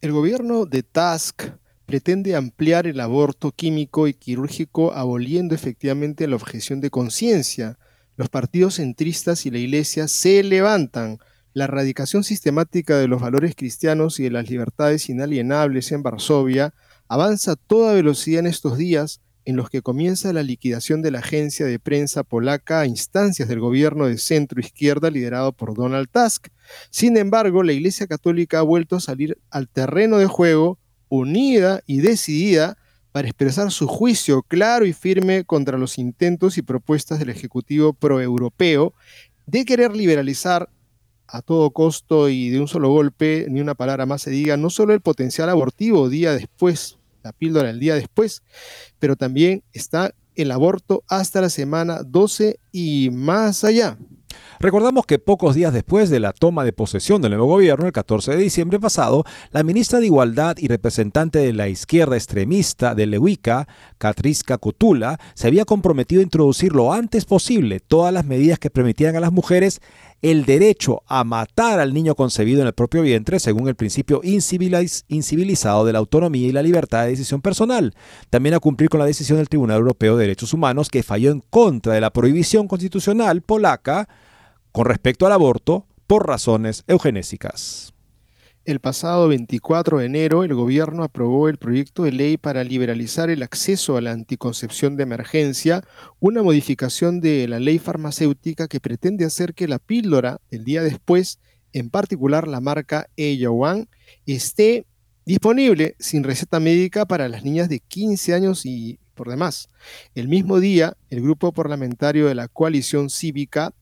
El gobierno de Tusk pretende ampliar el aborto químico y quirúrgico aboliendo efectivamente la objeción de conciencia. Los partidos centristas y la Iglesia se levantan. La erradicación sistemática de los valores cristianos y de las libertades inalienables en Varsovia avanza a toda velocidad en estos días en los que comienza la liquidación de la agencia de prensa polaca a instancias del gobierno de centro izquierda liderado por Donald Tusk. Sin embargo, la Iglesia Católica ha vuelto a salir al terreno de juego unida y decidida para expresar su juicio claro y firme contra los intentos y propuestas del Ejecutivo proeuropeo de querer liberalizar a todo costo y de un solo golpe, ni una palabra más se diga, no solo el potencial abortivo día después, la píldora el día después, pero también está el aborto hasta la semana 12 y más allá.
Recordamos que pocos días después de la toma de posesión del nuevo gobierno, el 14 de diciembre pasado, la ministra de Igualdad y representante de la izquierda extremista de Lewica, Katriska Kutula, se había comprometido a introducir lo antes posible todas las medidas que permitieran a las mujeres el derecho a matar al niño concebido en el propio vientre según el principio incivilizado de la autonomía y la libertad de decisión personal. También a cumplir con la decisión del Tribunal Europeo de Derechos Humanos que falló en contra de la prohibición constitucional polaca con respecto al aborto por razones eugenésicas.
El pasado 24 de enero, el gobierno aprobó el proyecto de ley para liberalizar el acceso a la anticoncepción de emergencia, una modificación de la ley farmacéutica que pretende hacer que la píldora el día después, en particular la marca Eyawan, esté disponible sin receta médica para las niñas de 15 años y por demás. El mismo día, el grupo parlamentario de la coalición cívica,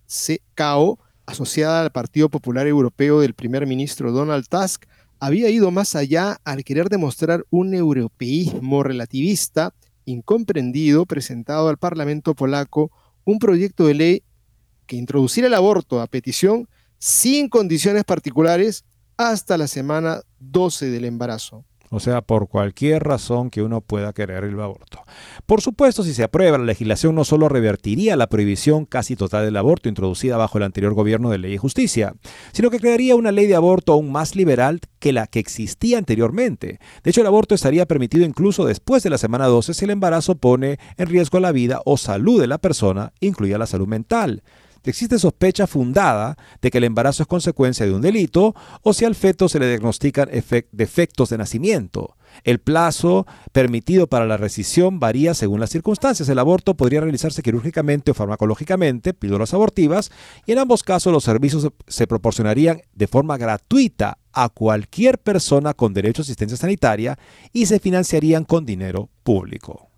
CAO, asociada al Partido Popular Europeo del primer ministro Donald Tusk, había ido más allá al querer demostrar un europeísmo relativista incomprendido presentado al Parlamento polaco un proyecto de ley que introduciera el aborto a petición sin condiciones particulares hasta la semana 12 del embarazo
o sea, por cualquier razón que uno pueda querer el aborto. Por supuesto, si se aprueba, la legislación no solo revertiría la prohibición casi total del aborto introducida bajo el anterior gobierno de Ley y Justicia, sino que crearía una ley de aborto aún más liberal que la que existía anteriormente. De hecho, el aborto estaría permitido incluso después de la semana 12 si el embarazo pone en riesgo la vida o salud de la persona, incluida la salud mental existe sospecha fundada de que el embarazo es consecuencia de un delito o si al feto se le diagnostican defectos de nacimiento. El plazo permitido para la rescisión varía según las circunstancias. El aborto podría realizarse quirúrgicamente o farmacológicamente, píldoras abortivas, y en ambos casos los servicios se proporcionarían de forma gratuita a cualquier persona con derecho a asistencia sanitaria y se financiarían con dinero público.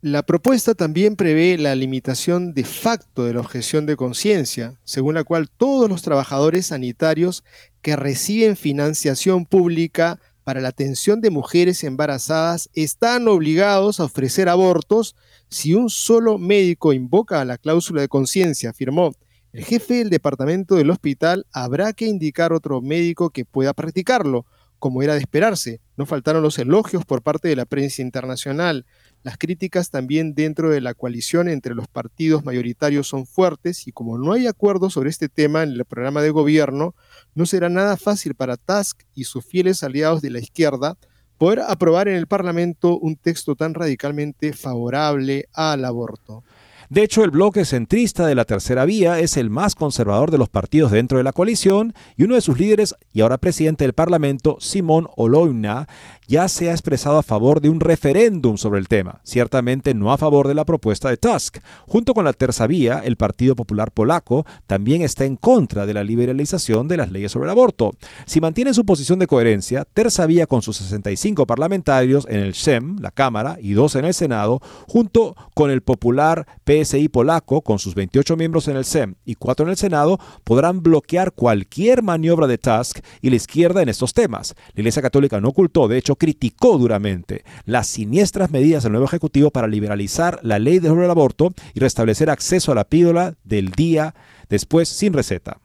La propuesta también prevé la limitación de facto de la objeción de conciencia, según la cual todos los trabajadores sanitarios que reciben financiación pública para la atención de mujeres embarazadas están obligados a ofrecer abortos si un solo médico invoca la cláusula de conciencia, afirmó. El jefe del departamento del hospital habrá que indicar otro médico que pueda practicarlo, como era de esperarse. No faltaron los elogios por parte de la prensa internacional. Las críticas también dentro de la coalición entre los partidos mayoritarios son fuertes y como no hay acuerdo sobre este tema en el programa de gobierno, no será nada fácil para Tusk y sus fieles aliados de la izquierda poder aprobar en el Parlamento un texto tan radicalmente favorable al aborto.
De hecho, el bloque centrista de la tercera vía es el más conservador de los partidos dentro de la coalición y uno de sus líderes y ahora presidente del Parlamento, Simón Oloina, ya se ha expresado a favor de un referéndum sobre el tema, ciertamente no a favor de la propuesta de Tusk. Junto con la tercera vía, el Partido Popular Polaco también está en contra de la liberalización de las leyes sobre el aborto. Si mantiene su posición de coherencia, terza vía con sus 65 parlamentarios en el SEM, la Cámara, y dos en el Senado, junto con el popular PSI polaco con sus 28 miembros en el SEM y cuatro en el Senado, podrán bloquear cualquier maniobra de Tusk y la izquierda en estos temas. La Iglesia Católica no ocultó, de hecho, criticó duramente las siniestras medidas del nuevo Ejecutivo para liberalizar la ley sobre el aborto y restablecer acceso a la píldora del día después sin receta.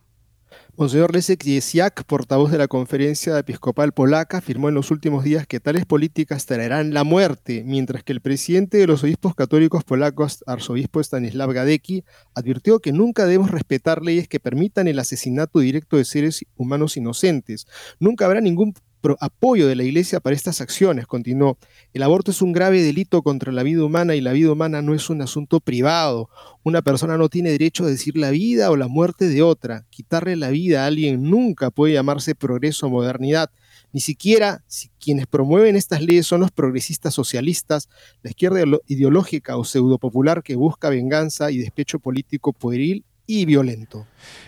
Monseñor Leszek Jesiak, portavoz de la Conferencia Episcopal Polaca, afirmó en los últimos días que tales políticas traerán la muerte, mientras que el presidente de los obispos católicos polacos, arzobispo Stanislav Gadecki, advirtió que nunca debemos respetar leyes que permitan el asesinato directo de seres humanos inocentes. Nunca habrá ningún apoyo de la Iglesia para estas acciones, continuó. El aborto es un grave delito contra la vida humana y la vida humana no es un asunto privado. Una persona no tiene derecho a decir la vida o la muerte de otra. Quitarle la vida a alguien nunca puede llamarse progreso o modernidad. Ni siquiera si quienes promueven estas leyes son los progresistas socialistas, la izquierda ideológica o pseudopopular que busca venganza y despecho político pueril y violento.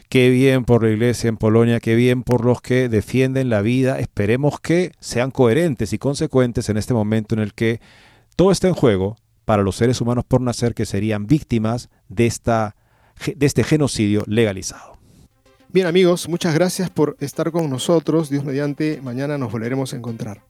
Qué bien por la iglesia en Polonia, qué bien por los que defienden la vida. Esperemos que sean coherentes y consecuentes en este momento en el que todo está en juego para los seres humanos por nacer que serían víctimas de, esta, de este genocidio legalizado.
Bien amigos, muchas gracias por estar con nosotros. Dios mediante, mañana nos volveremos a encontrar.